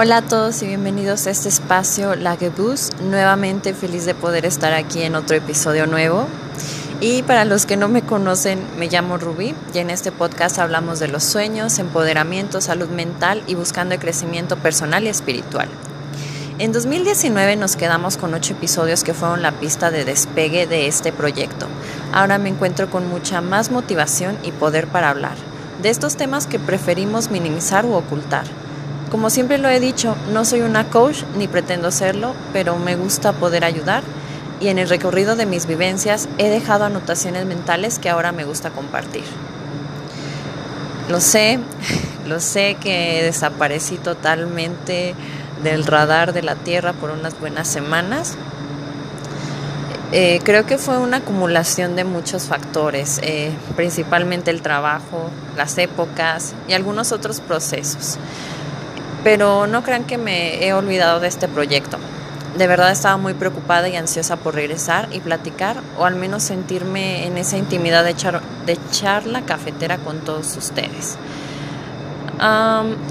Hola a todos y bienvenidos a este espacio Lagebus. Nuevamente feliz de poder estar aquí en otro episodio nuevo. Y para los que no me conocen, me llamo Rubí y en este podcast hablamos de los sueños, empoderamiento, salud mental y buscando el crecimiento personal y espiritual. En 2019 nos quedamos con ocho episodios que fueron la pista de despegue de este proyecto. Ahora me encuentro con mucha más motivación y poder para hablar de estos temas que preferimos minimizar u ocultar. Como siempre lo he dicho, no soy una coach ni pretendo serlo, pero me gusta poder ayudar y en el recorrido de mis vivencias he dejado anotaciones mentales que ahora me gusta compartir. Lo sé, lo sé que desaparecí totalmente del radar de la Tierra por unas buenas semanas. Eh, creo que fue una acumulación de muchos factores, eh, principalmente el trabajo, las épocas y algunos otros procesos. Pero no crean que me he olvidado de este proyecto. De verdad estaba muy preocupada y ansiosa por regresar y platicar o al menos sentirme en esa intimidad de, de charla cafetera con todos ustedes.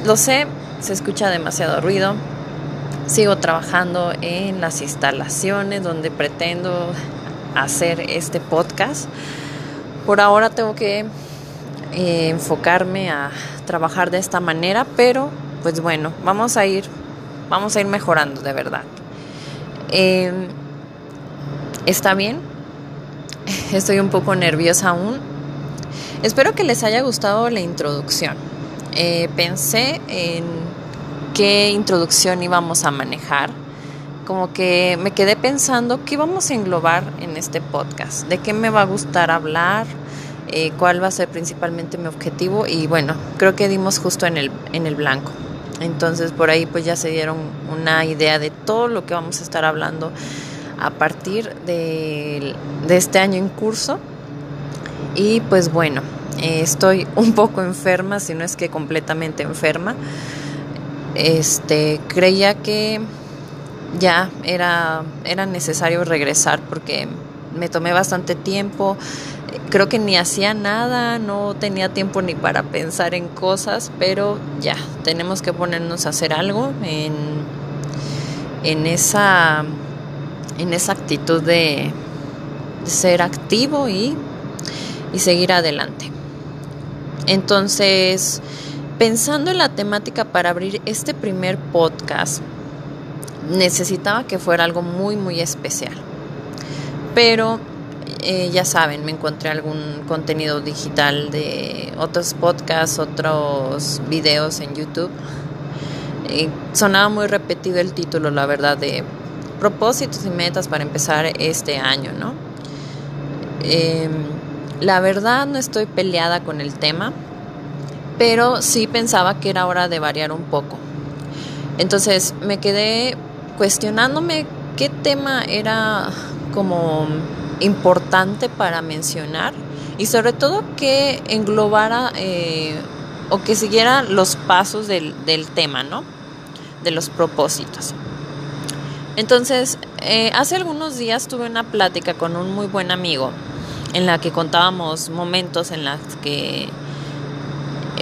lo sé, se escucha demasiado ruido, Sigo trabajando en las instalaciones donde pretendo hacer este podcast. Por ahora tengo que eh, enfocarme a trabajar de esta manera, pero pues bueno, vamos a ir, vamos a ir mejorando de verdad. Em, Está bien, estoy un poco nerviosa aún. Espero que les haya gustado la introducción. Eh, pensé en qué introducción íbamos a manejar, como que me quedé pensando qué vamos a englobar en este podcast, de qué me va a gustar hablar, eh, cuál va a ser principalmente mi objetivo y bueno, creo que dimos justo en el, en el blanco. Entonces por ahí pues ya se dieron una idea de todo lo que vamos a estar hablando a partir de, este año en curso. Y pues bueno, eh, estoy un poco enferma, si no es que completamente enferma este creía que ya era, era necesario regresar porque me tomé bastante tiempo, creo que ni hacía nada, no tenía tiempo ni para pensar en cosas, pero ya, tenemos que ponernos a hacer algo en, en, esa, en esa actitud de, ser activo y, y seguir adelante. Entonces, Pensando en la temática para abrir este primer podcast, necesitaba que fuera algo muy, muy especial. Pero eh, ya saben, me encontré algún contenido digital de otros podcasts, otros videos en YouTube. sonaba muy repetido el título, la verdad, de propósitos y metas para empezar este año, ¿no? Em, la verdad no estoy peleada con el tema pero sí pensaba que era hora de variar un poco. Entonces me quedé cuestionándome qué tema era como importante para mencionar y sobre todo que englobara eh, o que siguiera los pasos del, tema, ¿no? De los propósitos. Entonces, eh, hace algunos días tuve una plática con un muy buen amigo en la que contábamos momentos en los que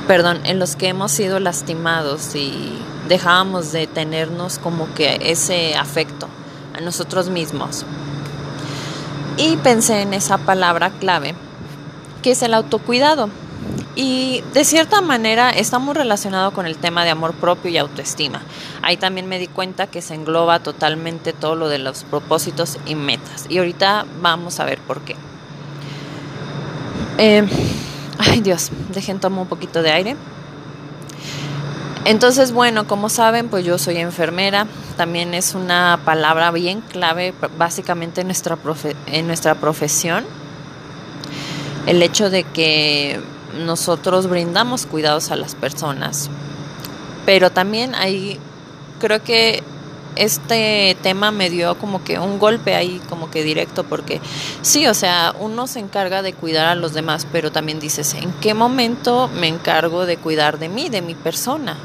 perdón, en los que hemos sido lastimados y dejábamos de tenernos como que ese afecto a nosotros mismos. Y pensé en esa palabra clave, que es el autocuidado. Y de cierta manera está muy relacionado con el tema de amor propio y autoestima. Ahí también me di cuenta que se engloba totalmente todo lo de los propósitos y metas. Y ahorita vamos a ver por qué. Eh, Ay Dios, dejen tomar un poquito de aire. Entonces, bueno, como saben, pues yo soy enfermera. También es una palabra bien clave básicamente en nuestra, en nuestra profesión. El hecho de que nosotros brindamos cuidados a las personas. Pero también hay, creo que este tema me dio como que un golpe ahí como que directo porque sí, o sea, uno se encarga de cuidar a los demás, pero también dices, ¿en qué momento me encargo de cuidar de mí, de mi persona?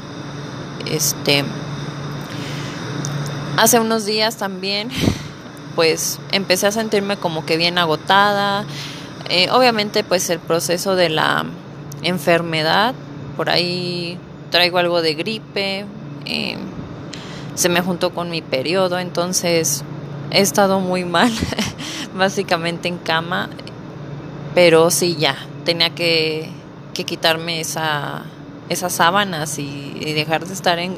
Este hace unos días también pues empecé a sentirme como que bien agotada. Eh, obviamente pues el proceso de la enfermedad, por ahí traigo algo de gripe, eh, se me juntó con mi periodo, entonces he estado muy mal, básicamente en cama, pero sí ya, tenía que, quitarme esa, esas sábanas y, dejar de estar en,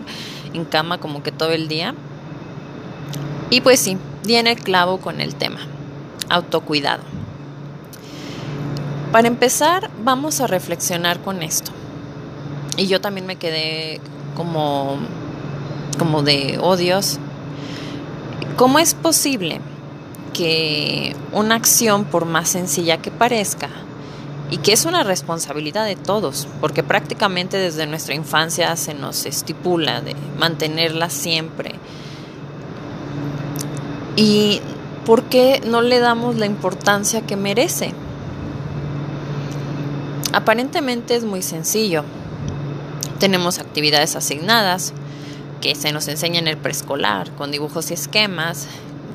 en cama como que todo el día. Y pues sí, viene el clavo con el tema, autocuidado. Para empezar, vamos a reflexionar con esto. Y yo también me quedé como, como de odios. ¿Cómo es posible que una acción, por más sencilla que parezca, y que es una responsabilidad de todos, porque prácticamente desde nuestra infancia se nos estipula de mantenerla siempre. ¿Y por qué no le damos la importancia que merece? Aparentemente es muy sencillo. Tenemos actividades asignadas que se nos enseña en el preescolar con dibujos y esquemas,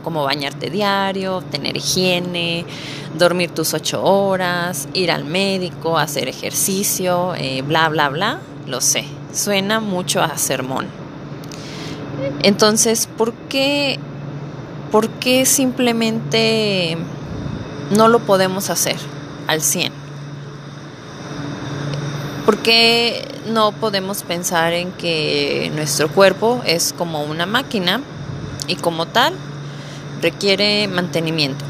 como bañarte diario, tener higiene, dormir tus ocho horas, ir al médico, hacer ejercicio, eh, bla, bla, bla. Lo sé, suena mucho a sermón. Entonces, ¿por qué, ¿por qué simplemente no lo podemos hacer al 100? ¿Por qué no podemos pensar en que nuestro cuerpo es como una máquina y como tal requiere mantenimiento?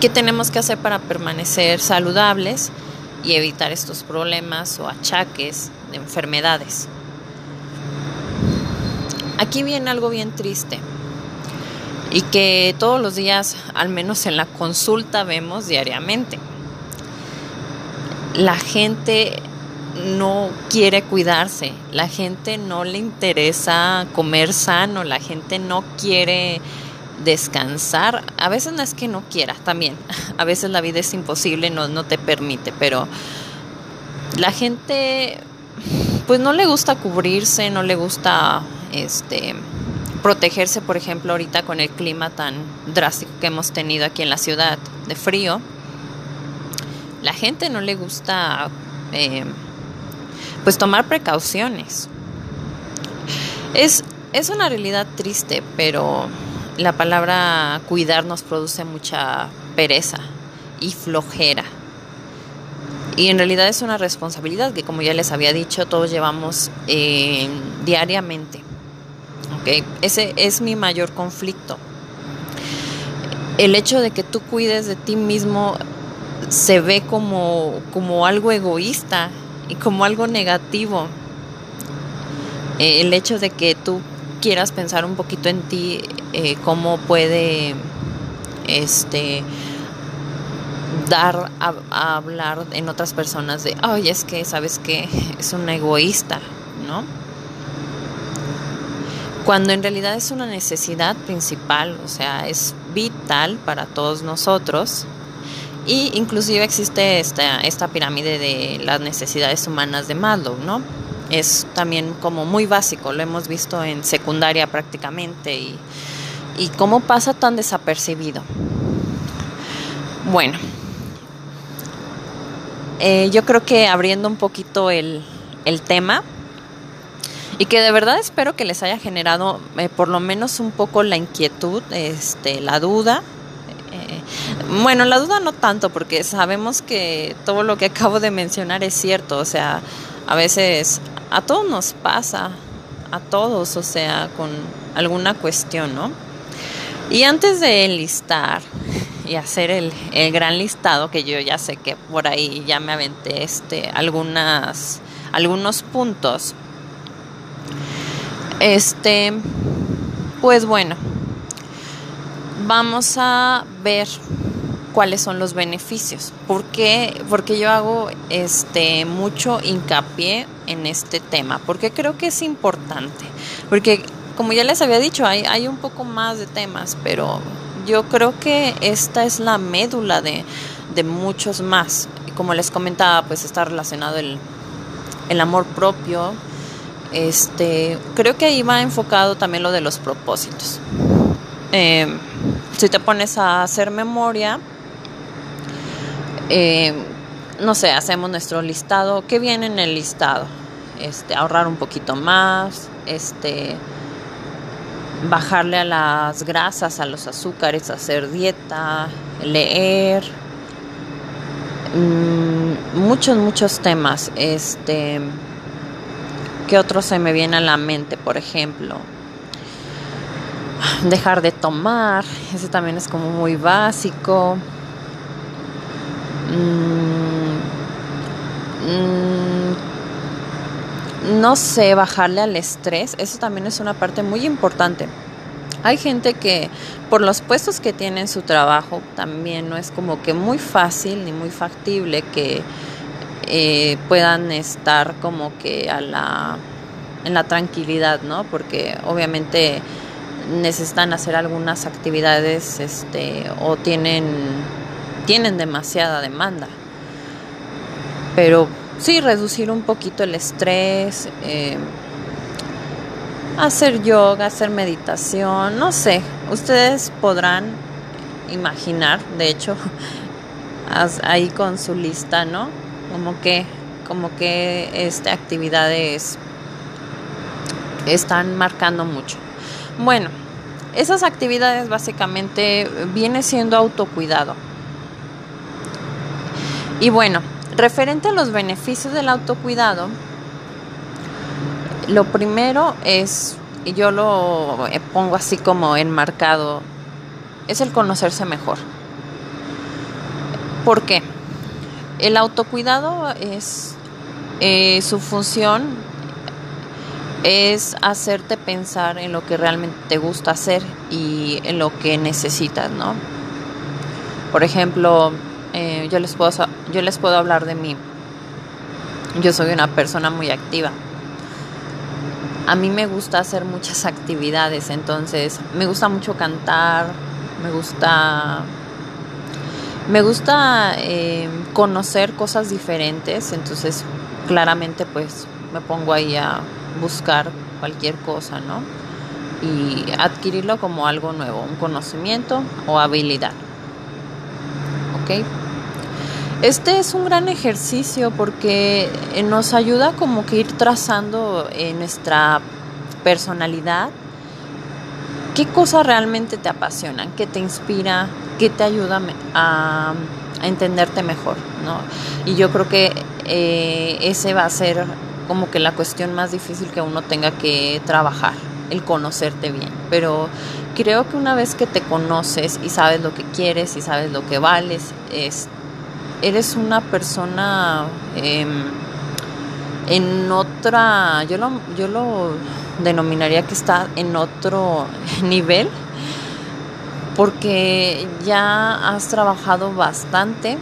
¿Qué tenemos que hacer para permanecer saludables y evitar estos problemas o achaques de enfermedades? Aquí viene algo bien triste y que todos los días, al menos en la consulta, vemos diariamente la gente no quiere cuidarse, la gente no le interesa comer sano, la gente no quiere descansar. A veces no es que no quiera, también. A veces la vida es imposible, no, no te permite, pero la gente pues no le gusta cubrirse, no le gusta este protegerse, por ejemplo, ahorita con el clima tan drástico que hemos tenido aquí en la ciudad de frío la gente no le gusta eh, pues tomar precauciones. Es, es una realidad triste, pero la palabra cuidar nos produce mucha pereza y flojera. Y en realidad es una responsabilidad que, como ya les había dicho, todos llevamos eh, diariamente. ¿Okay? Ese es mi mayor conflicto. El hecho de que tú cuides de ti mismo se ve como, como algo egoísta como algo negativo. Eh, el hecho de que tú quieras pensar un poquito en ti, eh, cómo puede este dar a, hablar en otras personas de, ay, es que, ¿sabes que Es un egoísta, ¿no? Cuando en realidad es una necesidad principal, o sea, es vital para todos nosotros y inclusive existe esta, esta pirámide de las necesidades humanas de Maslow, ¿no? Es también como muy básico, lo hemos visto en secundaria prácticamente y, y cómo pasa tan desapercibido. Bueno, eh, yo creo que abriendo un poquito el, el, tema y que de verdad espero que les haya generado eh, por lo menos un poco la inquietud, este, la duda bueno, la duda no tanto, porque sabemos que todo lo que acabo de mencionar es cierto, o sea, a veces a todos nos pasa, a todos, o sea, con alguna cuestión, ¿no? Y antes de enlistar y hacer el, gran listado, que yo ya sé que por ahí ya me aventé este, algunas, algunos puntos, este, pues bueno, vamos a ver cuáles son los beneficios. ¿Por qué? Porque yo hago este mucho hincapié en este tema, porque creo que es importante. Porque como ya les había dicho, hay, hay un poco más de temas, pero yo creo que esta es la médula de, de muchos más. Como les comentaba, pues está relacionado el, el amor propio. Este, creo que ahí va enfocado también lo de los propósitos. Eh, si te pones a hacer memoria, eh, no sé, hacemos nuestro listado. ¿Qué viene en el listado? este, ahorrar un poquito más, este, bajarle a las grasas, a los azúcares, hacer dieta, leer, mm, muchos, muchos temas. Este, ¿qué otro se me viene a la mente? Por ejemplo, dejar de tomar, ese también es como muy básico. Mm, mm, no sé, bajarle al estrés, eso también es una parte muy importante. Hay gente que por los puestos que tiene en su trabajo también no es como que muy fácil ni muy factible que eh, puedan estar como que a la, en la tranquilidad, ¿no? Porque obviamente necesitan hacer algunas actividades este, o tienen, tienen demasiada demanda. Pero sí, reducir un poquito el estrés, eh, hacer yoga, hacer meditación, no sé, ustedes podrán imaginar, de hecho, ahí con su lista, ¿no? Como que, como que este, actividades están marcando mucho. Bueno, esas actividades básicamente viene siendo autocuidado. Y bueno, referente a los beneficios del autocuidado, lo primero es, yo lo pongo así como enmarcado, es el conocerse mejor. ¿Por qué? El autocuidado es eh, su función es hacerte pensar en lo que realmente te gusta hacer y en lo que necesitas, ¿no? Por ejemplo, eh, yo, les puedo, yo les puedo hablar de mí. Yo soy una persona muy activa. A mí me gusta hacer muchas actividades, entonces me gusta mucho cantar, me gusta me gusta eh, conocer cosas diferentes, entonces claramente pues me pongo ahí a buscar cualquier cosa, ¿no? Y adquirirlo como algo nuevo, un conocimiento o habilidad. ¿Ok? Este es un gran ejercicio porque nos ayuda como que ir trazando en nuestra personalidad qué cosas realmente te apasionan, qué te inspira, qué te ayuda a, entenderte mejor. Y yo creo que eh, ese va a ser como que la cuestión más difícil que uno tenga que trabajar, el conocerte bien. Pero creo que una vez que te conoces y sabes lo que quieres y sabes lo que vales, es, eres una persona em, en otra, yo lo, yo lo denominaría que está en otro nivel, porque ya has trabajado bastante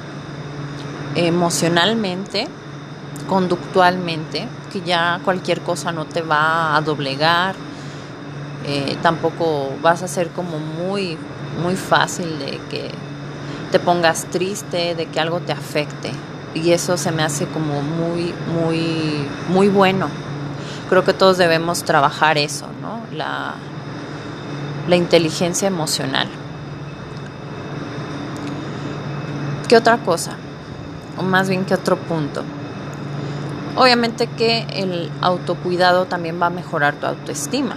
emocionalmente, conductualmente, que ya cualquier cosa no te va a doblegar, eh, tampoco vas a ser como muy, muy fácil de que te pongas triste, de que algo te afecte. Y eso se me hace como muy, muy, muy bueno. Creo que todos debemos trabajar eso, ¿no? La, la inteligencia emocional. ¿Qué otra cosa? O más bien, ¿qué otro punto? Obviamente que el autocuidado también va a mejorar tu autoestima.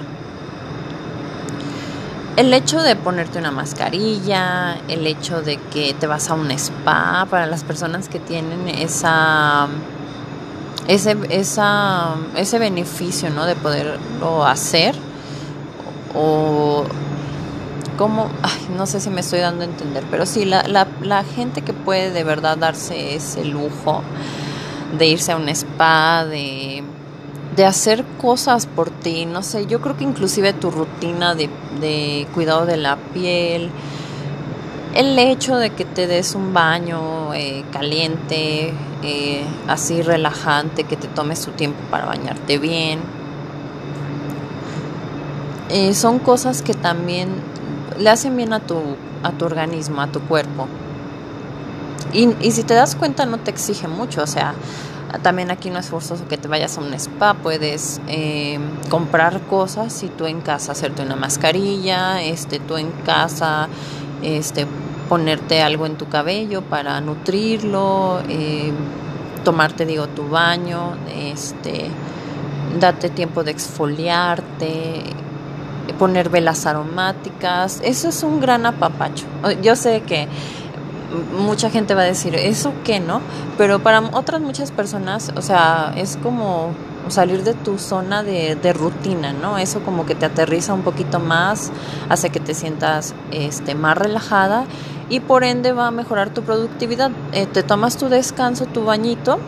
El hecho de ponerte una mascarilla, el hecho de que te vas a un spa para las personas que tienen esa ese, esa, ese beneficio ¿no? de poderlo hacer o como, no sé si me estoy dando a entender, pero sí, la, la, la gente que puede de verdad darse ese lujo de irse a un spa, de, hacer cosas por ti, no sé, yo creo que inclusive tu rutina de, cuidado de la piel, el hecho de que te des un baño eh, caliente, eh, así relajante, que te tomes tu tiempo para bañarte bien, eh, son cosas que también le hacen bien a tu, a tu organismo, a tu cuerpo. Y, y si te das cuenta no te exige mucho, o sea, también aquí no es forzoso que te vayas a un spa, puedes eh, comprar cosas y tú en casa hacerte una mascarilla, este, tú en casa este, ponerte algo en tu cabello para nutrirlo, eh, tomarte, digo, tu baño, este, date tiempo de exfoliarte, poner velas aromáticas, eso es un gran apapacho. Yo sé que mucha gente va a decir, ¿eso qué no? Pero para otras muchas personas, o sea, es como salir de tu zona de, rutina, ¿no? Eso como que te aterriza un poquito más, hace que te sientas este, más relajada y por ende va a mejorar tu productividad. Eh, te tomas tu descanso, tu bañito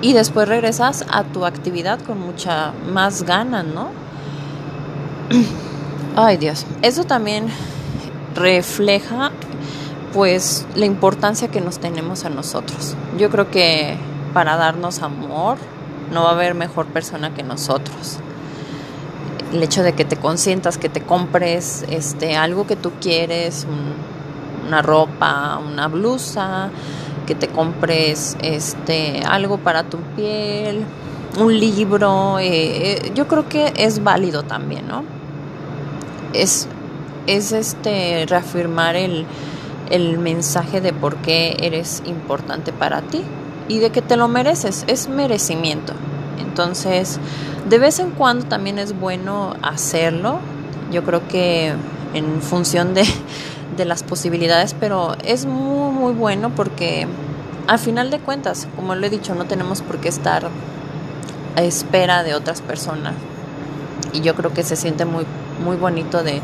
y después regresas a tu actividad con mucha más ganas, ¿no? Ay Dios, eso también refleja pues la importancia que nos tenemos a nosotros. Yo creo que para darnos amor no va a haber mejor persona que nosotros. El hecho de que te consientas, que te compres este algo que tú quieres, una ropa, una blusa, que te compres este algo para tu piel, un libro, eh, eh, yo creo que es válido también, ¿no? Es, es este reafirmar el, el mensaje de por qué eres importante para ti y de que te lo mereces, es merecimiento. Entonces, de vez en cuando también es bueno hacerlo, yo creo que en función de, de las posibilidades, pero es muy, muy bueno porque al final de cuentas, como lo he dicho, no tenemos por qué estar a espera de otras personas. Y yo creo que se siente muy, muy bonito de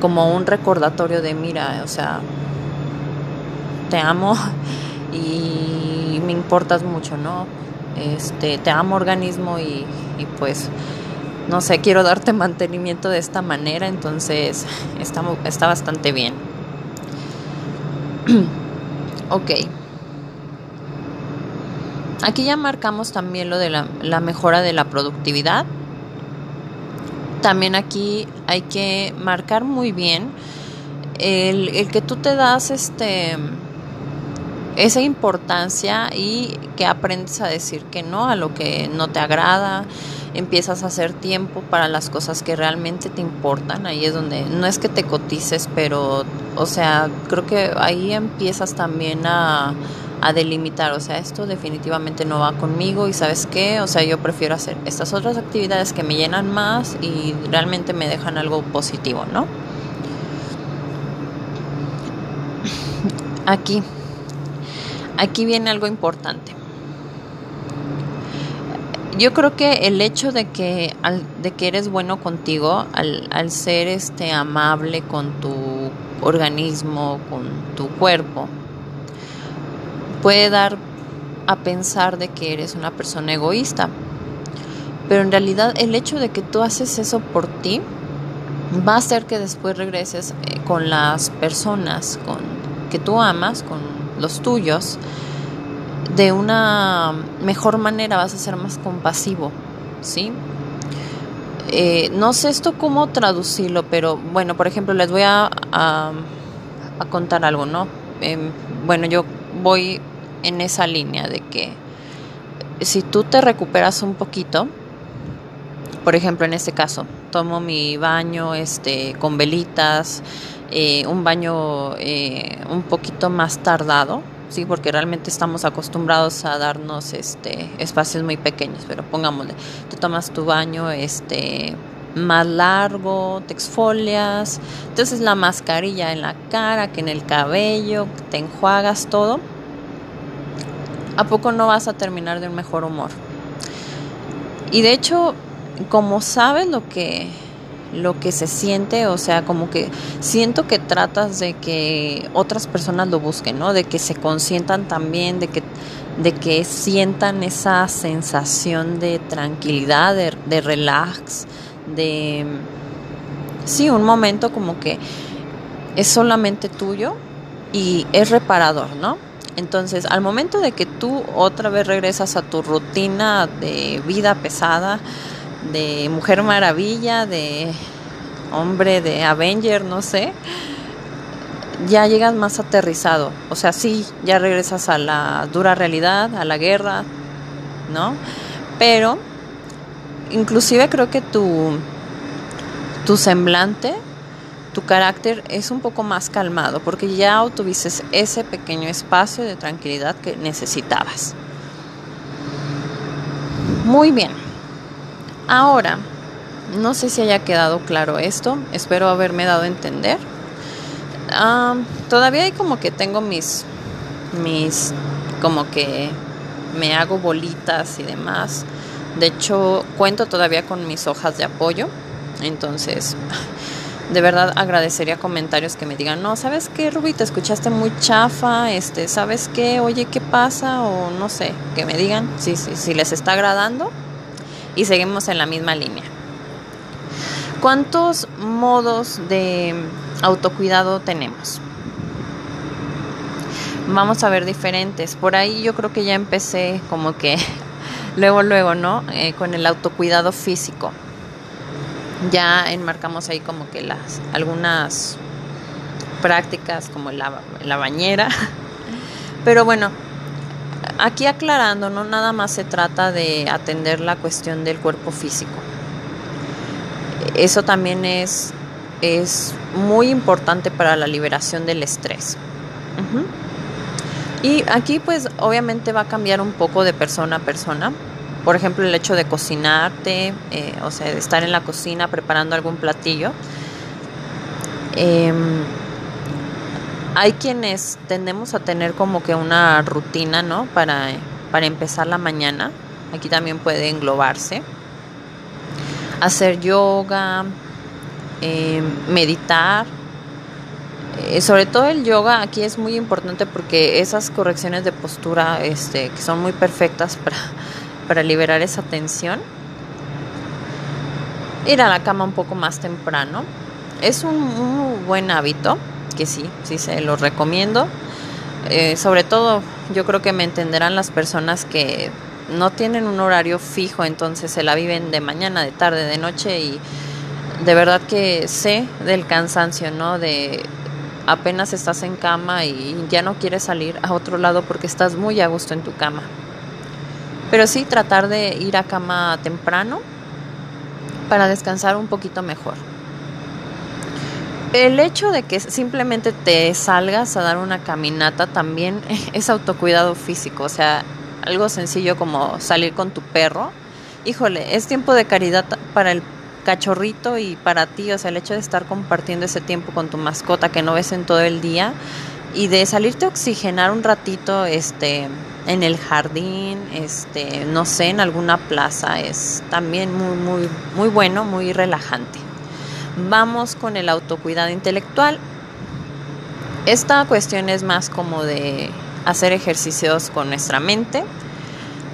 como un recordatorio de mira, o sea, te amo y me importas mucho, ¿no? Este, te amo organismo y, pues no sé, quiero darte mantenimiento de esta manera, entonces está, está bastante bien. ok. Aquí ya marcamos también lo de la, la, mejora de la productividad. También aquí hay que marcar muy bien el, el que tú te das este esa importancia y que aprendes a decir que no a lo que no te agrada, empiezas a hacer tiempo para las cosas que realmente te importan, ahí es donde no es que te cotices, pero o sea, creo que ahí empiezas también a, a delimitar, o sea, esto definitivamente no va conmigo y sabes qué, o sea, yo prefiero hacer estas otras actividades que me llenan más y realmente me dejan algo positivo, ¿no? Aquí aquí viene algo importante. Yo creo que el hecho de que, de que eres bueno contigo, al, al ser este amable con tu organismo, con tu cuerpo, puede dar a pensar de que eres una persona egoísta. Pero en realidad el hecho de que tú haces eso por ti va a hacer que después regreses eh, con las personas con, que tú amas, con los tuyos, de una mejor manera vas a ser más compasivo, ¿sí? Eh, no sé esto cómo traducirlo, pero bueno, por ejemplo, les voy a, a, contar algo, ¿no? Em, bueno, yo voy en esa línea de que si tú te recuperas un poquito, por ejemplo, en este caso, tomo mi baño este, con velitas, eh, un baño eh, un poquito más tardado, sí, porque realmente estamos acostumbrados a darnos este espacios muy pequeños, pero pongámosle, tú tomas tu baño este más largo, te exfolias, entonces la mascarilla en la cara, que en el cabello, te enjuagas todo. ¿A poco no vas a terminar de un mejor humor? Y de hecho, como sabes lo que lo que se siente, o sea, como que siento que tratas de que otras personas lo busquen, ¿no? De que se consientan también, de que, de que sientan esa sensación de tranquilidad, de, relax, de... Sí, un momento como que es solamente tuyo y es reparador, ¿no? Entonces, al momento de que tú otra vez regresas a tu rutina de vida pesada, de Mujer Maravilla, de hombre de Avenger, no sé, ya llegas más aterrizado. O sea, sí, ya regresas a la dura realidad, a la guerra, ¿no? Pero inclusive creo que tu, tu semblante, tu carácter es un poco más calmado porque ya obtuviste ese pequeño espacio de tranquilidad que necesitabas. Muy bien. Ahora, no sé si haya quedado claro esto, espero haberme dado a entender. Ah, todavía hay como que tengo mis, mis, como que me hago bolitas y demás. De hecho, cuento todavía con mis hojas de apoyo. Entonces, de verdad agradecería comentarios que me digan, no, ¿sabes qué, Ruby? Te escuchaste muy chafa, este, ¿sabes qué? Oye, ¿qué pasa? O no sé, que me digan si, si, si les está agradando y seguimos en la misma línea. ¿Cuántos modos de autocuidado tenemos? Vamos a ver diferentes. Por ahí yo creo que ya empecé como que luego, luego, ¿no? Eh, con el autocuidado físico ya enmarcamos ahí como que las algunas prácticas como la, la bañera. Pero bueno, aquí aclarando, no nada más se trata de atender la cuestión del cuerpo físico. Eso también es, es muy importante para la liberación del estrés. Y aquí pues obviamente va a cambiar un poco de persona a persona por ejemplo, el hecho de cocinarte, eh, o sea, de estar en la cocina preparando algún platillo. Em, hay quienes tendemos a tener como que una rutina, ¿no? Para, para empezar la mañana. Aquí también puede englobarse. Hacer yoga, em, meditar. Eh, sobre todo el yoga aquí es muy importante porque esas correcciones de postura este, que son muy perfectas para para liberar esa tensión. Ir a la cama un poco más temprano. Es un buen hábito, sí, sí se lo recomiendo. Eh, sobre todo, yo creo que me entenderán las personas que no tienen un horario fijo, entonces se la viven de mañana, de tarde, de noche y de verdad que sé del cansancio, ¿no? De apenas estás en cama y ya no quieres salir a otro lado porque estás muy a gusto en tu cama. Pero sí tratar de ir a cama temprano para descansar un poquito mejor. El hecho de que simplemente te salgas a dar una caminata también es autocuidado físico, o sea, algo sencillo como salir con tu perro. Híjole, es tiempo de caridad para el cachorrito y para ti, o sea, el hecho de estar compartiendo ese tiempo con tu mascota que no ves en todo el día y de salirte a oxigenar un ratito, este, en el jardín, este, no sé, en alguna plaza, es también muy, muy, muy bueno, muy relajante. Vamos con el autocuidado intelectual. Esta cuestión es más como de hacer ejercicios con nuestra mente,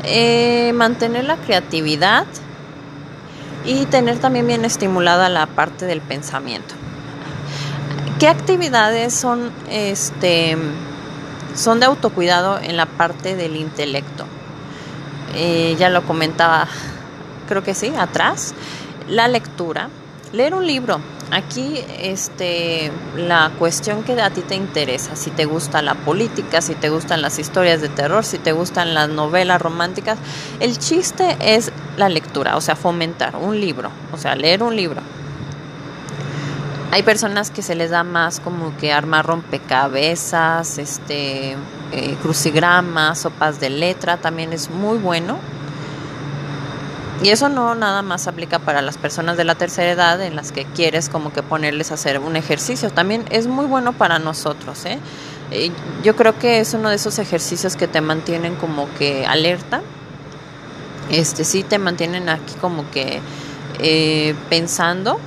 eh, mantener la creatividad y tener también bien estimulada la parte del pensamiento. ¿Qué actividades son este son de autocuidado en la parte del intelecto. Eh, ya lo comentaba, creo que sí, atrás. La lectura, leer un libro. Aquí este, la cuestión que a ti te interesa, si te gusta la política, si te gustan las historias de terror, si te gustan las novelas románticas, el chiste es la lectura, o sea, fomentar un libro, o sea, leer un libro. Hay personas que se les da más como que armar rompecabezas, este, eh, crucigramas, sopas de letra, también es muy bueno. Y eso no nada más aplica para las personas de la tercera edad en las que quieres como que ponerles a hacer un ejercicio. También es muy bueno para nosotros. ¿eh? eh yo creo que es uno de esos ejercicios que te mantienen como que alerta. Este sí te mantienen aquí como que eh, pensando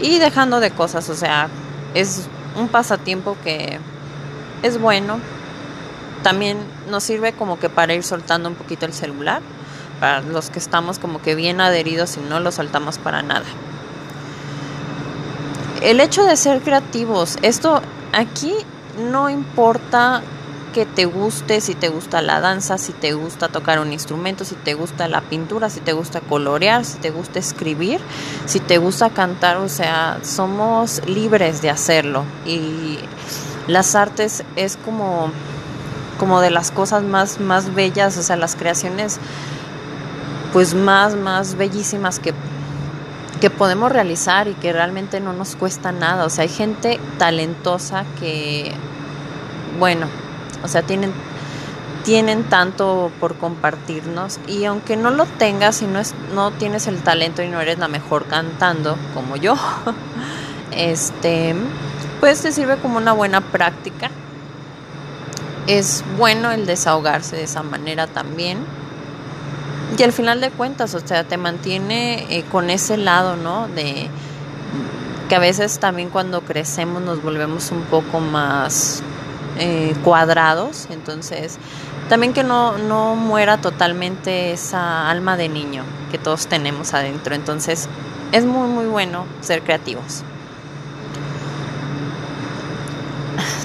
y dejando de cosas, o sea, es un pasatiempo que es bueno. También nos sirve como que para ir soltando un poquito el celular, para los que estamos como que bien adheridos y no lo soltamos para nada. El hecho de ser creativos, esto aquí no importa que te guste, si te gusta la danza, si te gusta tocar un instrumento, si te gusta la pintura, si te gusta colorear, si te gusta escribir, si te gusta cantar, o sea, somos libres de hacerlo y las artes es como como de las cosas más más bellas, o sea, las creaciones pues más más bellísimas que que podemos realizar y que realmente no nos cuesta nada, o sea, hay gente talentosa que bueno, o sea, tienen, tienen tanto por compartirnos y aunque no lo tengas y no, es, no tienes el talento y no eres la mejor cantando como yo, este, pues te sirve como una buena práctica. Es bueno el desahogarse de esa manera también. Y al final de cuentas, o sea, te mantiene eh, con ese lado, ¿no? De que a veces también cuando crecemos nos volvemos un poco más eh, cuadrados, entonces también que no, no muera totalmente esa alma de niño que todos tenemos adentro, entonces es muy muy bueno ser creativos.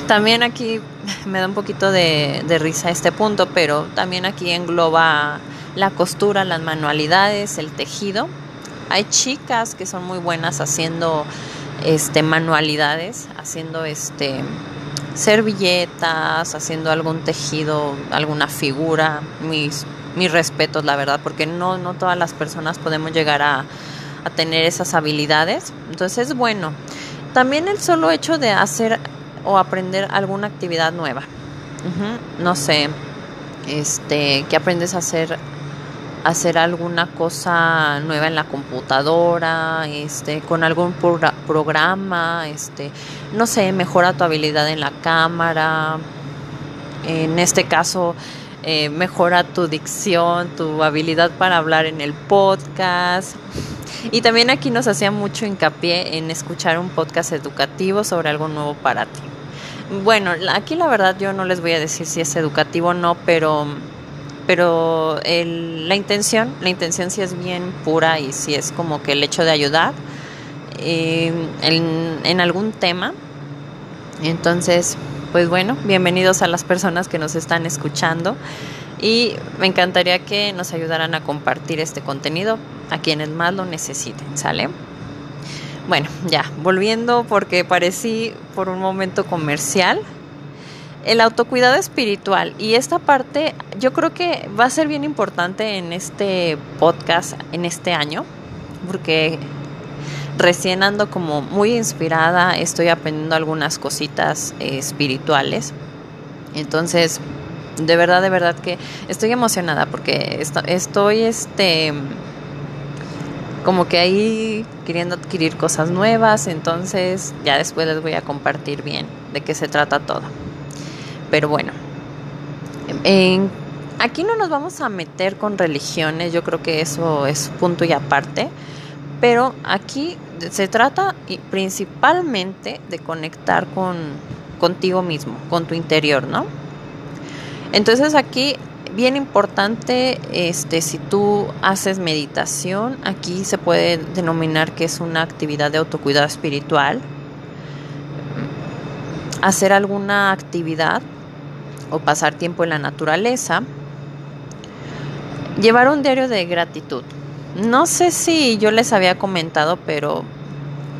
También aquí me da un poquito de, de risa este punto, pero también aquí engloba la costura, las manualidades, el tejido. Hay chicas que son muy buenas haciendo este manualidades, haciendo este servilletas, haciendo algún tejido, alguna figura. Mis, mis respetos, la verdad, porque no, no todas las personas podemos llegar a, a tener esas habilidades. Entonces es bueno. También el solo hecho de hacer o aprender alguna actividad nueva. No sé, este, que aprendes a hacer hacer alguna cosa nueva en la computadora, este, con algún programa, este, no sé, mejora tu habilidad en la cámara. En este caso, eh, mejora tu dicción, tu habilidad para hablar en el podcast. Y también aquí nos hacía mucho hincapié en escuchar un podcast educativo sobre algo nuevo para ti. Bueno, aquí la verdad yo no les voy a decir si es educativo o no, pero pero la intención, la intención sí es bien pura y sí es como que el hecho de ayudar eh, en, en algún tema. Entonces, pues bueno, bienvenidos a las personas que nos están escuchando y me encantaría que nos ayudaran a compartir este contenido a quienes más lo necesiten, ¿sale? Bueno, ya, volviendo porque parecí por un momento comercial, el autocuidado espiritual. Y esta parte yo creo que va a ser bien importante en este podcast, en este año, porque recién ando como muy inspirada, estoy aprendiendo algunas cositas eh, espirituales. Entonces, de verdad, de verdad que estoy emocionada porque estoy este como que ahí queriendo adquirir cosas nuevas, entonces ya después les voy a compartir bien de qué se trata todo. Pero bueno, aquí no nos vamos a meter con religiones, yo creo que eso es punto y aparte, pero aquí se trata principalmente de conectar con contigo mismo, con tu interior, ¿no? Entonces aquí bien importante, este, si tú haces meditación, aquí se puede denominar que es una actividad de autocuidado espiritual. Hacer alguna actividad o pasar tiempo en la naturaleza. Llevar un diario de gratitud. No sé si yo les había comentado, pero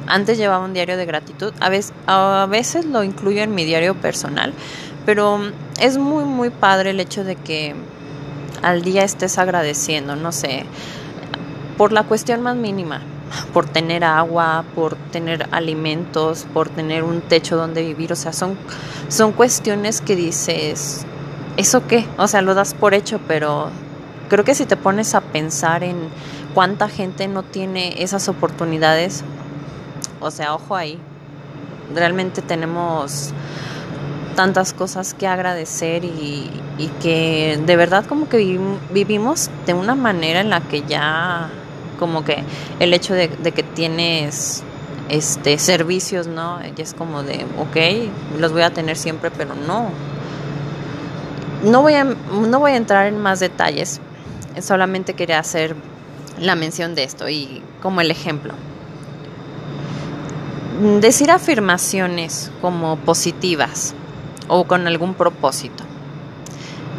antes llevaba un diario de gratitud. A veces, a veces lo incluyo en mi diario personal, pero es muy, muy padre el hecho de que al día estés agradeciendo, no sé, por la cuestión más mínima por tener agua, por tener alimentos, por tener un techo donde vivir. O sea, son, son cuestiones que dices, ¿eso qué? O sea, lo das por hecho, pero creo que si te pones a pensar en cuánta gente no tiene esas oportunidades, o sea, ojo ahí, realmente tenemos tantas cosas que agradecer y, y que de verdad como que vivimos de una manera en la que ya como que el hecho de, que tienes este servicios, ¿no? Y es como de, ok, los voy a tener siempre, pero no. No voy a, no voy a entrar en más detalles, solamente quería hacer la mención de esto y como el ejemplo. Decir afirmaciones como positivas o con algún propósito.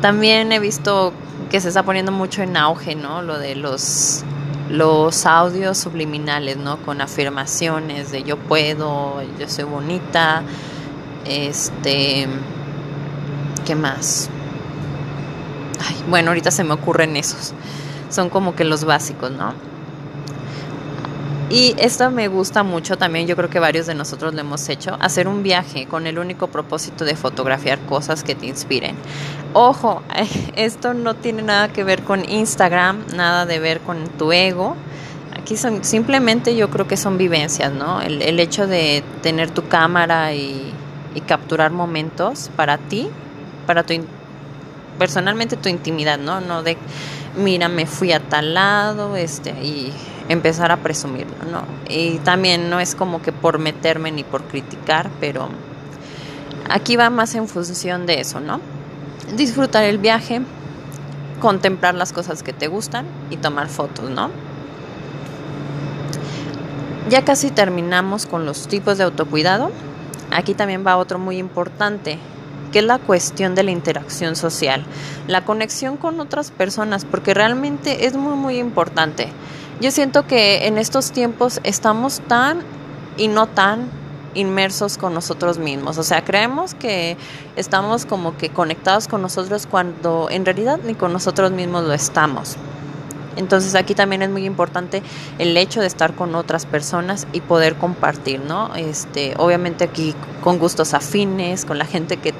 También he visto que se está poniendo mucho en auge, ¿no? Lo de los los audios subliminales, ¿no? Con afirmaciones de yo puedo, yo soy bonita, este, ¿qué más? Ay, bueno, ahorita se me ocurren esos. Son como que los básicos, ¿no? Y esto me gusta mucho también, yo creo que varios de nosotros lo hemos hecho, hacer un viaje con el único propósito de fotografiar cosas que te inspiren. Ojo, esto no tiene nada que ver con Instagram, nada de ver con tu ego. Aquí son simplemente yo creo que son vivencias, ¿no? El, el hecho de tener tu cámara y, y capturar momentos para ti, para tu personalmente tu intimidad, ¿no? No de mira, me fui a tal lado, este y empezar a presumirlo, ¿no? Y también no es como que por meterme ni por criticar, pero aquí va más en función de eso, ¿no? Disfrutar el viaje, contemplar las cosas que te gustan y tomar fotos, ¿no? Ya casi terminamos con los tipos de autocuidado. Aquí también va otro muy importante, que es la cuestión de la interacción social, la conexión con otras personas, porque realmente es muy, muy importante. Yo siento que en estos tiempos estamos tan y no tan inmersos con nosotros mismos. O sea, creemos que estamos como que conectados con nosotros cuando en realidad ni con nosotros mismos lo estamos. Entonces aquí también es muy importante el hecho de estar con otras personas y poder compartir, ¿no? Este, obviamente aquí con gustos afines, con la gente que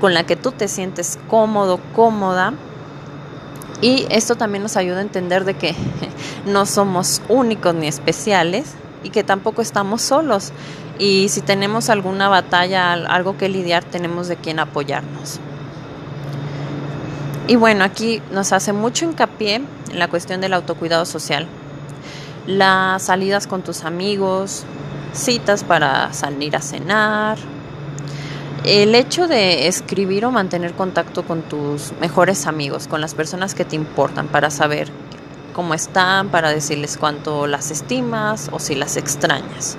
con la que tú te sientes cómodo, cómoda y esto también nos ayuda a entender de que no somos únicos ni especiales y que tampoco estamos solos. Y si tenemos alguna batalla, algo que lidiar, tenemos de quien apoyarnos. Y bueno, aquí nos hace mucho hincapié en la cuestión del autocuidado social. Las salidas con tus amigos, citas para salir a cenar, el hecho de escribir o mantener contacto con tus mejores amigos, con las personas que te importan, para saber cómo están, para decirles cuánto las estimas o si las extrañas.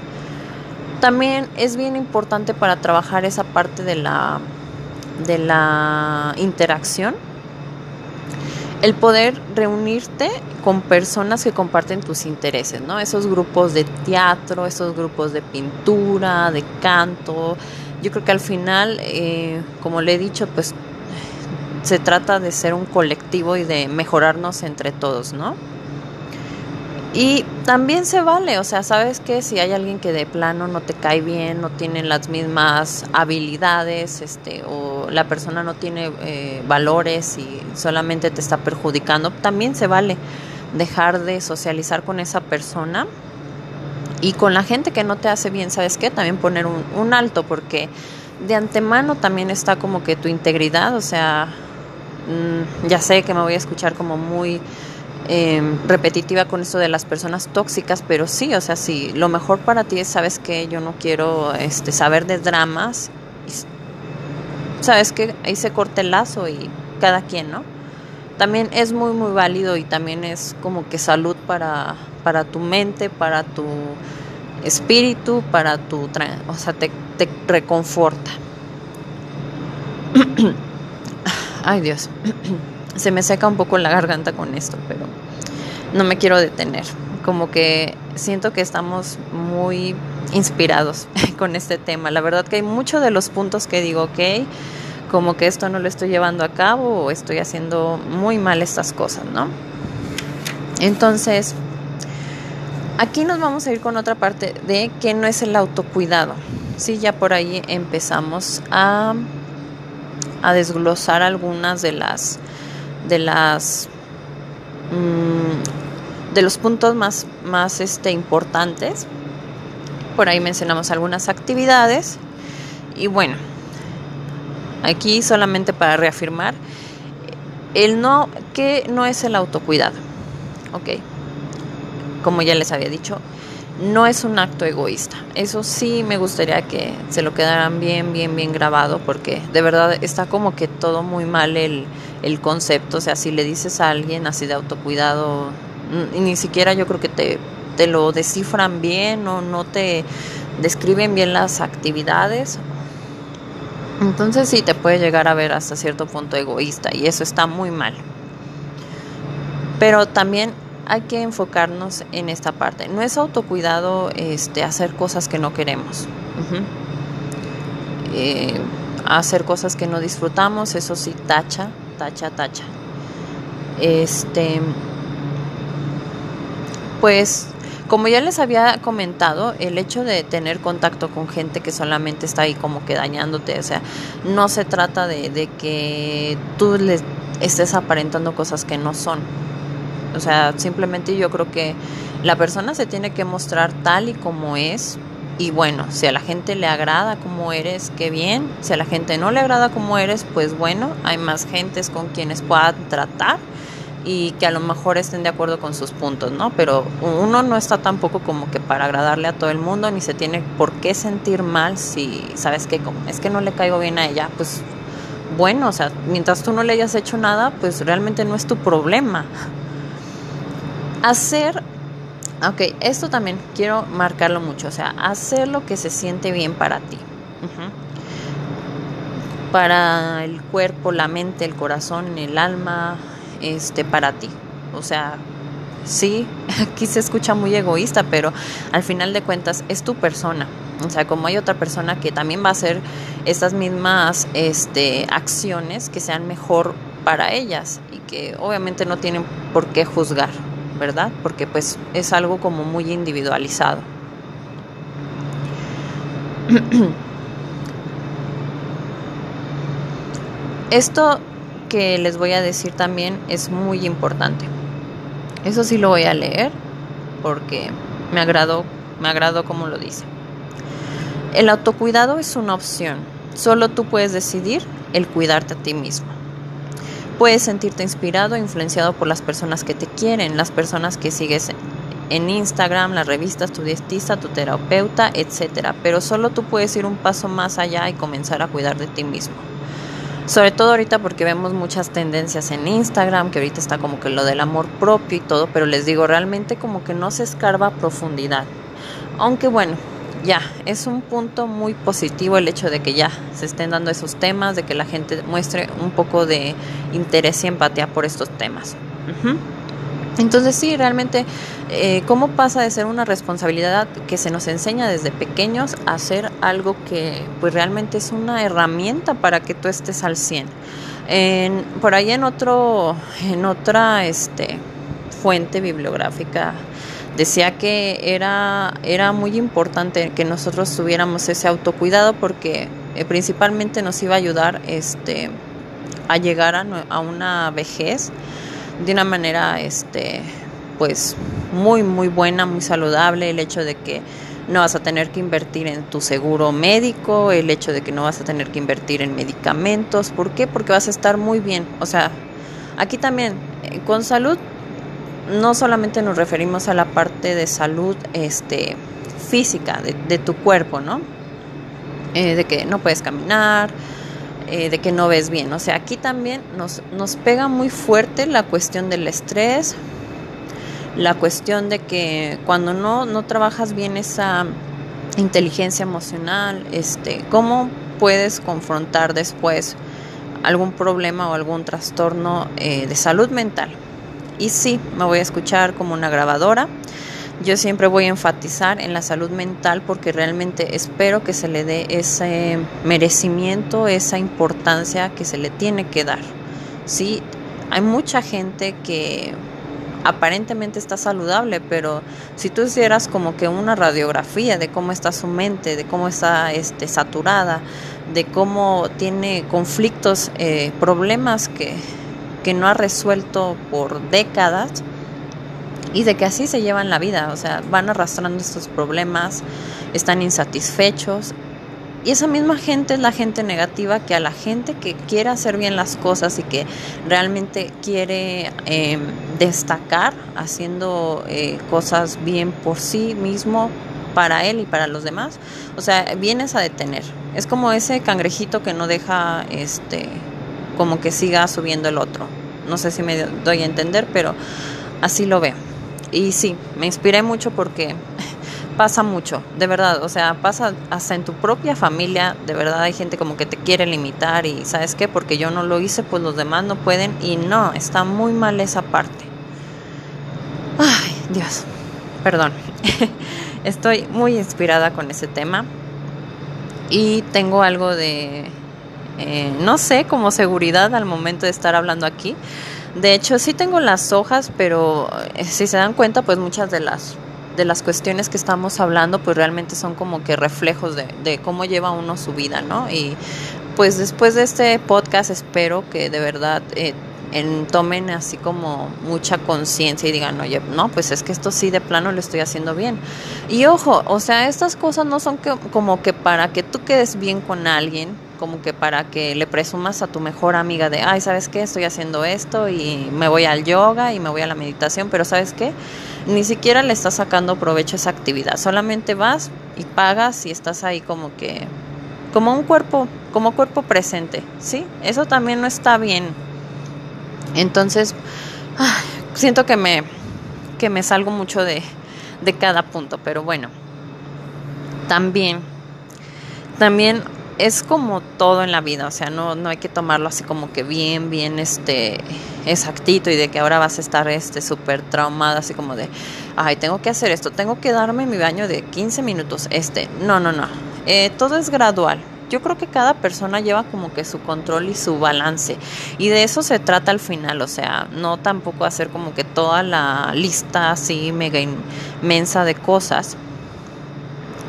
También es bien importante para trabajar esa parte de la, de la interacción, el poder reunirte con personas que comparten tus intereses, ¿no? Esos grupos de teatro, esos grupos de pintura, de canto, yo creo que al final, eh, como le he dicho, pues se trata de ser un colectivo y de mejorarnos entre todos, ¿no? Y también se vale, o sea, sabes que si hay alguien que de plano no te cae bien, no tiene las mismas habilidades, este, o la persona no tiene eh, valores y solamente te está perjudicando, también se vale dejar de socializar con esa persona y con la gente que no te hace bien, ¿sabes qué? También poner un, alto porque de antemano también está como que tu integridad, o sea, mm, ya sé que me voy a escuchar como muy em, repetitiva con esto de las personas tóxicas, pero sí, o sea, sí, lo mejor para ti es, ¿sabes qué? Yo no quiero este, saber de dramas, ¿sabes qué? Ahí se corta el lazo y cada quien, ¿no? También es muy, muy válido y también es como que salud para para tu mente, para tu espíritu, para tu, o sea, te, reconforta. Ay Dios, se me seca un poco la garganta con esto, pero no me quiero detener. Como que siento que estamos muy inspirados con este tema. La verdad que hay muchos de los puntos que digo, ok, como que esto no lo estoy llevando a cabo o estoy haciendo muy mal estas cosas, ¿no? Entonces, Aquí nos vamos a ir con otra parte de que no es el autocuidado. Sí, ya por ahí empezamos a, a desglosar algunas de las de las mm, de los puntos más, más este, importantes. Por ahí mencionamos algunas actividades. Y bueno, aquí solamente para reafirmar, el no, que no es el autocuidado. Ok como ya les había dicho, no es un acto egoísta. Eso sí me gustaría que se lo quedaran bien, bien, bien grabado, porque de verdad está como que todo muy mal el, el concepto. O sea, si le dices a alguien así de autocuidado, ni siquiera yo creo que te, te lo descifran bien o no te describen bien las actividades. Entonces sí te puede llegar a ver hasta cierto punto egoísta y eso está muy mal. Pero también hay que enfocarnos en esta parte. No es autocuidado este, hacer cosas que no queremos. Eh, hacer cosas que no disfrutamos, eso sí, tacha, tacha, tacha. Este, pues Como ya les había comentado, el hecho de tener contacto con gente que solamente está ahí como que dañándote, o sea, no se trata de, de que tú les estés aparentando cosas que no son. O sea, simplemente yo creo que la persona se tiene que mostrar tal y como es. Y bueno, si a la gente le agrada como eres, qué bien. Si a la gente no le agrada como eres, pues bueno, hay más gentes con quienes puedan tratar y que a lo mejor estén de acuerdo con sus puntos, ¿no? Pero uno no está tampoco como que para agradarle a todo el mundo, ni se tiene por qué sentir mal si, ¿sabes qué? Como es que no le caigo bien a ella, pues bueno, o sea, mientras tú no le hayas hecho nada, pues realmente no es tu problema. Hacer, ok, esto también quiero marcarlo mucho, o sea, hacer lo que se siente bien para ti. Para el cuerpo, la mente, el corazón, el alma, este, para ti. O sea, sí, aquí se escucha muy egoísta, pero al final de cuentas es tu persona. O sea, como hay otra persona que también va a hacer estas mismas este, acciones que sean mejor para ellas y que obviamente no tienen por qué juzgar, ¿verdad? Porque pues es algo como muy individualizado. Esto que les voy a decir también es muy importante. Eso sí lo voy a leer porque me agradó, me agradó como lo dice. El autocuidado es una opción. Solo tú puedes decidir el cuidarte a ti mismo. Puedes sentirte inspirado e influenciado por las personas que te quieren, las personas que sigues en Instagram, las revistas, tu dietista, tu terapeuta, etcétera. Pero solo tú puedes ir un paso más allá y comenzar a cuidar de ti mismo. Sobre todo ahorita porque vemos muchas tendencias en Instagram, que ahorita está como que lo del amor propio y todo, pero les digo, realmente como que no se escarba a profundidad. Aunque bueno, ya, es un punto muy positivo el hecho de que ya se estén dando esos temas, de que la gente muestre un poco de interés y empatía por estos temas. Entonces sí, realmente, eh, ¿cómo pasa de ser una responsabilidad que se nos enseña desde pequeños a ser algo que pues realmente es una herramienta para que tú estés al 100? por ahí en otro, en otra este, fuente bibliográfica decía que era, era muy importante que nosotros tuviéramos ese autocuidado porque eh, principalmente nos iba a ayudar este, a llegar a, una vejez de una manera este, pues muy muy buena, muy saludable, el hecho de que no vas a tener que invertir en tu seguro médico, el hecho de que no vas a tener que invertir en medicamentos, ¿por qué? Porque vas a estar muy bien, o sea, aquí también eh, con salud no solamente nos referimos a la parte de salud este, física de, tu cuerpo, ¿no? Eh, de que no puedes caminar, eh, de que no ves bien. O sea, aquí también nos, nos pega muy fuerte la cuestión del estrés, la cuestión de que cuando no, no trabajas bien esa inteligencia emocional, este, ¿cómo puedes confrontar después algún problema o algún trastorno eh, de salud mental? Y sí, me voy a escuchar como una grabadora. Yo siempre voy a enfatizar en la salud mental porque realmente espero que se le dé ese merecimiento, esa importancia que se le tiene que dar. Sí, hay mucha gente que aparentemente está saludable, pero si tú hicieras como que una radiografía de cómo está su mente, de cómo está este, saturada, de cómo tiene conflictos, eh, problemas que que no ha resuelto por décadas y de que así se llevan la vida, o sea, van arrastrando estos problemas, están insatisfechos. Y esa misma gente es la gente negativa que a la gente que quiere hacer bien las cosas y que realmente quiere em, destacar haciendo eh, cosas bien por sí mismo, para él y para los demás, o sea, vienes a detener. Es como ese cangrejito que no deja este como que siga subiendo el otro. No sé si me doy a entender, pero así lo veo. Y sí, me inspiré mucho porque pasa mucho, de verdad, o sea, pasa hasta en tu propia familia, de verdad hay gente como que te quiere limitar y sabes qué, porque yo no lo hice, pues los demás no pueden. Y no, está muy mal esa parte. Ay, Dios, perdón, estoy muy inspirada con ese tema. Y tengo algo de eh, no sé, como seguridad al momento de estar hablando aquí. De hecho, sí tengo las hojas, pero eh, si se dan cuenta, pues muchas de las de las cuestiones que estamos hablando, pues realmente son como que reflejos de, cómo lleva uno su vida, ¿no? Y pues después de este podcast espero que de verdad eh, en, tomen así como mucha conciencia y digan, oye, no, pues es que esto sí de plano lo estoy haciendo bien. Y ojo, o sea, estas cosas no son que, como que para que tú quedes bien con alguien, como que para que le presumas a tu mejor amiga de, ay, ¿sabes qué? Estoy haciendo esto y me voy al yoga y me voy a la meditación, pero ¿sabes qué? Ni siquiera le estás sacando provecho a esa actividad, solamente vas y pagas y estás ahí como que, como un cuerpo, como cuerpo presente, ¿sí? Eso también no está bien. Entonces, siento que me, que me salgo mucho de, de cada punto, pero bueno, también, también es como todo en la vida, o sea, no, no hay que tomarlo así como que bien, bien, este, exactito y de que ahora vas a estar, este, súper traumada, así como de, ay, tengo que hacer esto, tengo que darme mi baño de 15 minutos, este, no, no, no, eh, todo es gradual, yo creo que cada persona lleva como que su control y su balance. Y de eso se trata al final, o sea, no tampoco hacer como que toda la lista así mega inmensa de cosas.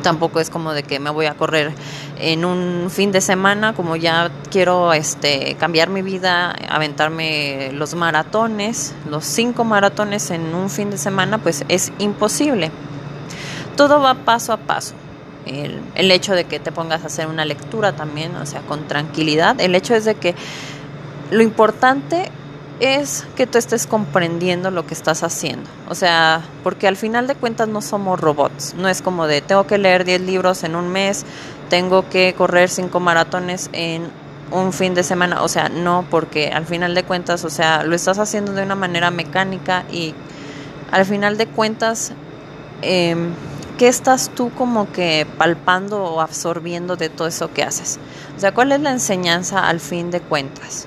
Tampoco es como de que me voy a correr en un fin de semana, como ya quiero este cambiar mi vida, aventarme los maratones, los cinco maratones en un fin de semana, pues es imposible. Todo va paso a paso el, el, hecho de que te pongas a hacer una lectura también, o sea, con tranquilidad. El hecho es de que lo importante es que tú estés comprendiendo lo que estás haciendo. O sea, porque al final de cuentas no somos robots. No es como de tengo que leer 10 libros en un mes, tengo que correr 5 maratones en un fin de semana. O sea, no, porque al final de cuentas, o sea, lo estás haciendo de una manera mecánica y al final de cuentas... Eh, ¿qué estás tú como que palpando o absorbiendo de todo eso que haces? O sea, ¿cuál es la enseñanza al fin de cuentas?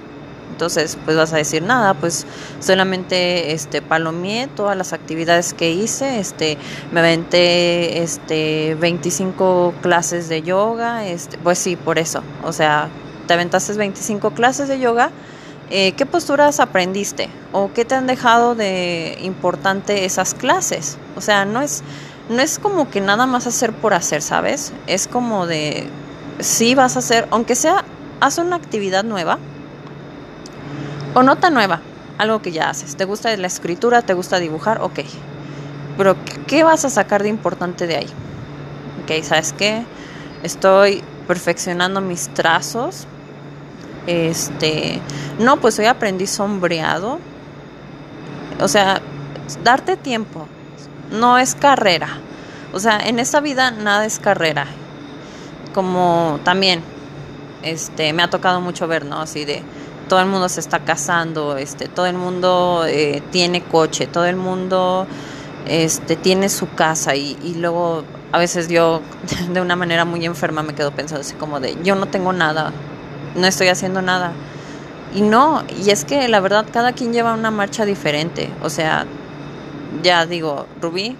Entonces, pues vas a decir nada, pues solamente este palomié todas las actividades que hice, este me aventé este 25 clases de yoga, este pues sí, por eso. O sea, te aventaste 25 clases de yoga, eh, ¿qué posturas aprendiste? ¿O qué te han dejado de importante esas clases? O sea, no es no es como que nada más hacer por hacer, ¿sabes? Es como de, sí vas a hacer, aunque sea, haz una actividad nueva o no tan nueva, algo que ya haces. ¿Te gusta la escritura? ¿Te gusta dibujar? Ok. Pero, ¿qué vas a sacar de importante de ahí? Ok, ¿sabes qué? Estoy perfeccionando mis trazos. Este, no, pues hoy aprendí sombreado. O sea, darte tiempo, no es carrera. O sea, en esta vida nada es carrera. Como también, este, me ha tocado mucho ver, ¿no? Así de, todo el mundo se está casando, este, todo el mundo eh, tiene coche, todo el mundo, este, tiene su casa y, y luego a veces yo de una manera muy enferma me quedo pensando así como de, yo no tengo nada, no estoy haciendo nada. Y no, y es que la verdad cada quien lleva una marcha diferente, o sea, ya digo, Rubí,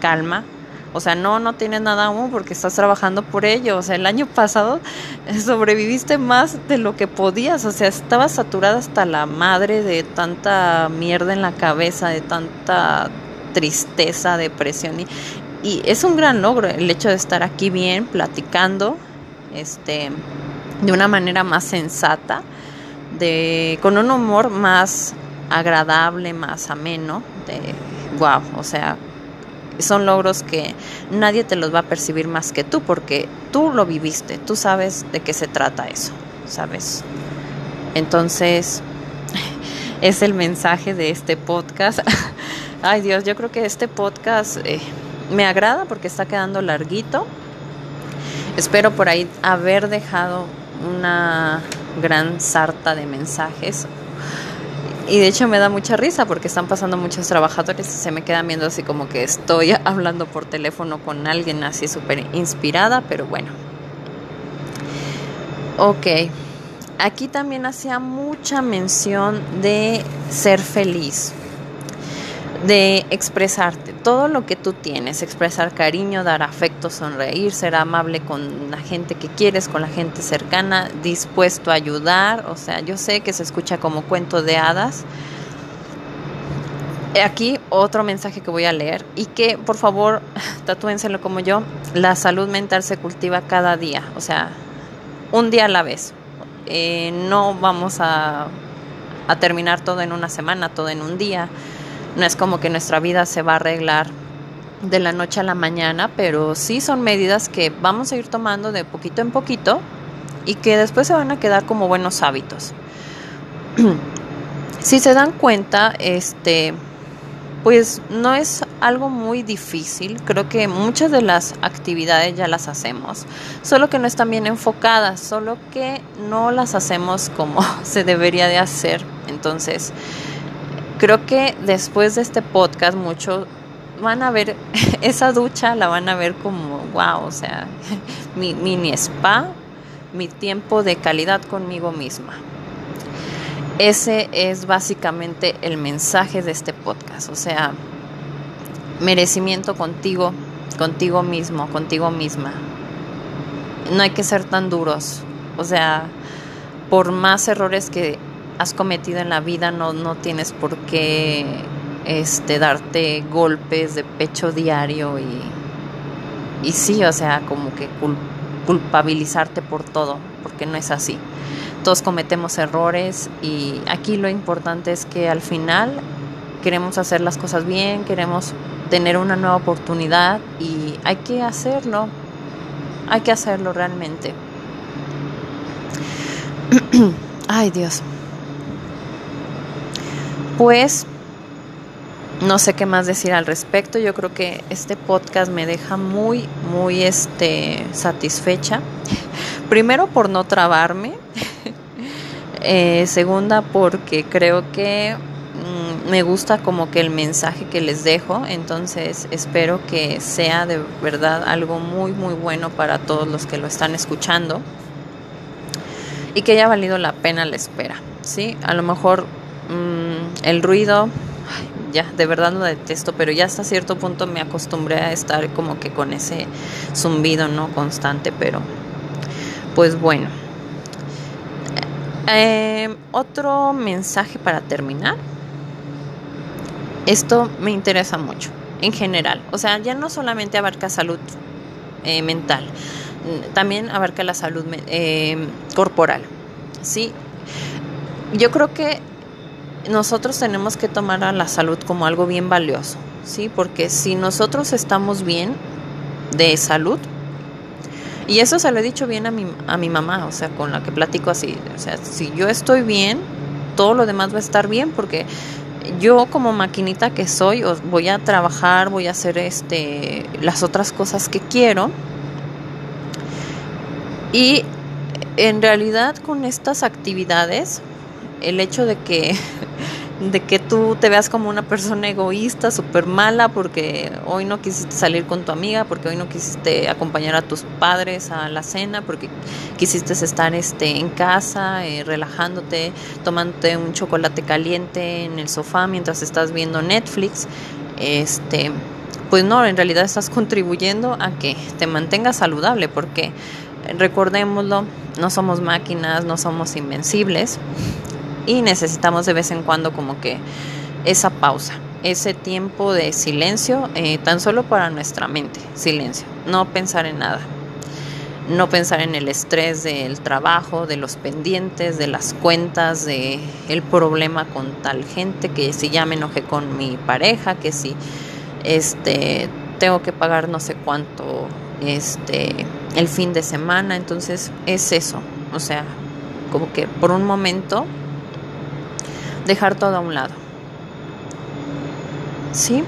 calma. O sea, no, no tienes nada aún porque estás trabajando por ello. O sea, el año pasado sobreviviste más de lo que podías. O sea, estabas saturada hasta la madre de tanta mierda en la cabeza, de tanta tristeza, depresión. Y, y es un gran logro el hecho de estar aquí bien, platicando, este, de una manera más sensata, de, con un humor más agradable, más ameno, de wow, o sea, son logros que nadie te los va a percibir más que tú, porque tú lo viviste, tú sabes de qué se trata eso, ¿sabes? Entonces, es el mensaje de este podcast. Ay Dios, yo creo que este podcast eh, me agrada porque está quedando larguito. Espero por ahí haber dejado una gran sarta de mensajes y de hecho me da mucha risa porque están pasando muchos trabajadores y se me quedan viendo así como que estoy hablando por teléfono con alguien así súper inspirada, pero bueno. Ok, aquí también hacía mucha mención de ser feliz de expresarte todo lo que tú tienes, expresar cariño, dar afecto, sonreír, ser amable con la gente que quieres, con la gente cercana, dispuesto a ayudar, o sea, yo sé que se escucha como cuento de hadas, Aquí otro mensaje que voy a leer y que por favor tatúenselo como yo, la salud mental se cultiva cada día, o sea, un día a la vez. Eh, no vamos a, a terminar todo en una semana, todo en un día. No es como que nuestra vida se va a arreglar de la noche a la mañana, pero sí son medidas que vamos a ir tomando de poquito en poquito y que después se van a quedar como buenos hábitos. si se dan cuenta, este pues no es algo muy difícil, creo que muchas de las actividades ya las hacemos, solo que no están bien enfocadas, solo que no las hacemos como se debería de hacer. Entonces, creo que después de este podcast muchos van a ver esa ducha, la van a ver como, wow, o sea, mi mini spa, mi tiempo de calidad conmigo misma. Ese es básicamente el mensaje de este podcast, o sea, merecimiento contigo, contigo mismo, contigo misma. No hay que ser tan duros, o sea, por más errores que has cometido en la vida, no, no tienes por qué este, darte golpes de pecho diario y, y sí, o sea, como que culpabilizarte por todo, porque no es así todos cometemos errores y aquí lo importante es que al final queremos hacer las cosas bien, queremos tener una nueva oportunidad y hay que hacerlo, hay que hacerlo realmente. Ay Dios. Pues no sé qué más decir al respecto. Yo creo que este podcast me deja muy, muy este, satisfecha. Primero por no trabarme. Eh, segunda porque creo que mm, me gusta como que el mensaje que les dejo. Entonces espero que sea de verdad algo muy, muy bueno para todos los que lo están escuchando. Y que haya valido la pena la espera. ¿sí? A lo mejor mm, el ruido ya, de verdad lo detesto, pero ya hasta cierto punto me acostumbré a estar como que con ese zumbido, ¿no? Constante, pero pues bueno. Eh, otro mensaje para terminar. Esto me interesa mucho, en general. O sea, ya no solamente abarca salud eh, mental, también abarca la salud eh, corporal. ¿sí? Yo creo que nosotros tenemos que tomar a la salud como algo bien valioso, ¿sí? Porque si nosotros estamos bien de salud, y eso se lo he dicho bien a mi, a mi mamá, o sea, con la que platico así, o sea, si yo estoy bien, todo lo demás va a estar bien, porque yo como maquinita que soy, voy a trabajar, voy a hacer este las otras cosas que quiero. Y en realidad con estas actividades el hecho de que de que tú te veas como una persona egoísta, súper mala, porque hoy no quisiste salir con tu amiga, porque hoy no quisiste acompañar a tus padres a la cena, porque quisiste estar este, en casa, eh, relajándote, tomándote un chocolate caliente en el sofá mientras estás viendo Netflix. Este, pues no, en realidad estás contribuyendo a que te mantengas saludable, porque recordémoslo, no somos máquinas, no somos invencibles y necesitamos de vez en cuando como que esa pausa, ese tiempo de silencio, eh, tan solo para nuestra mente, silencio, no pensar en nada, no pensar en el estrés del trabajo, de los pendientes, de las cuentas, de el problema con tal gente, que si ya me enojé con mi pareja, que si este tengo que pagar no sé cuánto este el fin de semana, entonces es eso, o sea, como que por un momento dejar todo a un lado. ¿Sí?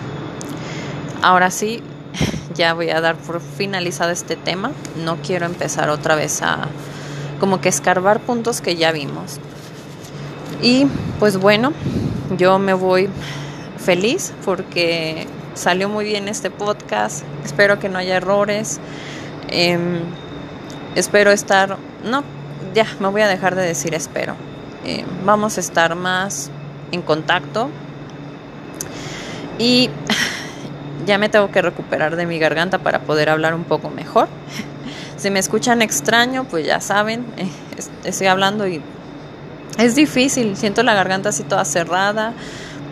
Ahora sí, ya voy a dar por finalizado este tema. No quiero empezar otra vez a como que escarbar puntos que ya vimos. Y pues bueno, yo me voy feliz porque salió muy bien este podcast. Espero que no haya errores. Em, espero estar... No, ya, me voy a dejar de decir espero. Eh, vamos a estar más en contacto. Y ya me tengo que recuperar de mi garganta para poder hablar un poco mejor. Si me escuchan extraño, pues ya saben, eh, estoy hablando y es difícil, siento la garganta así toda cerrada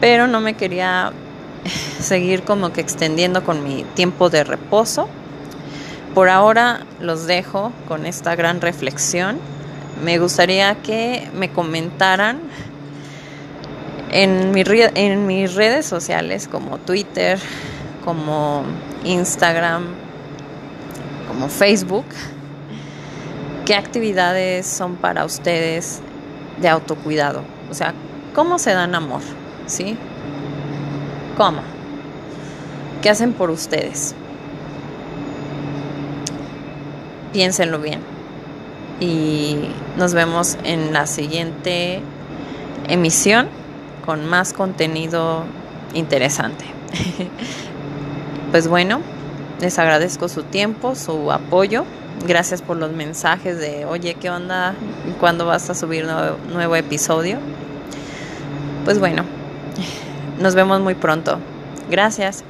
pero no me quería seguir como que extendiendo con mi tiempo de reposo. Por ahora los dejo con esta gran reflexión. Me gustaría que me comentaran en, mis redes sociales como Twitter, como Instagram, como Facebook, qué actividades son para ustedes de autocuidado. O sea, ¿cómo se dan amor? ¿Sí? ¿Cómo? ¿Qué hacen por ustedes? Piénsenlo bien. Y nos vemos en la siguiente emisión con más contenido interesante. pues bueno, les agradezco su tiempo, su apoyo. Gracias por los mensajes de, oye, ¿qué onda? ¿Cuándo vas a subir nuevo, nuevo episodio? Pues bueno, nos vemos muy pronto. Gracias.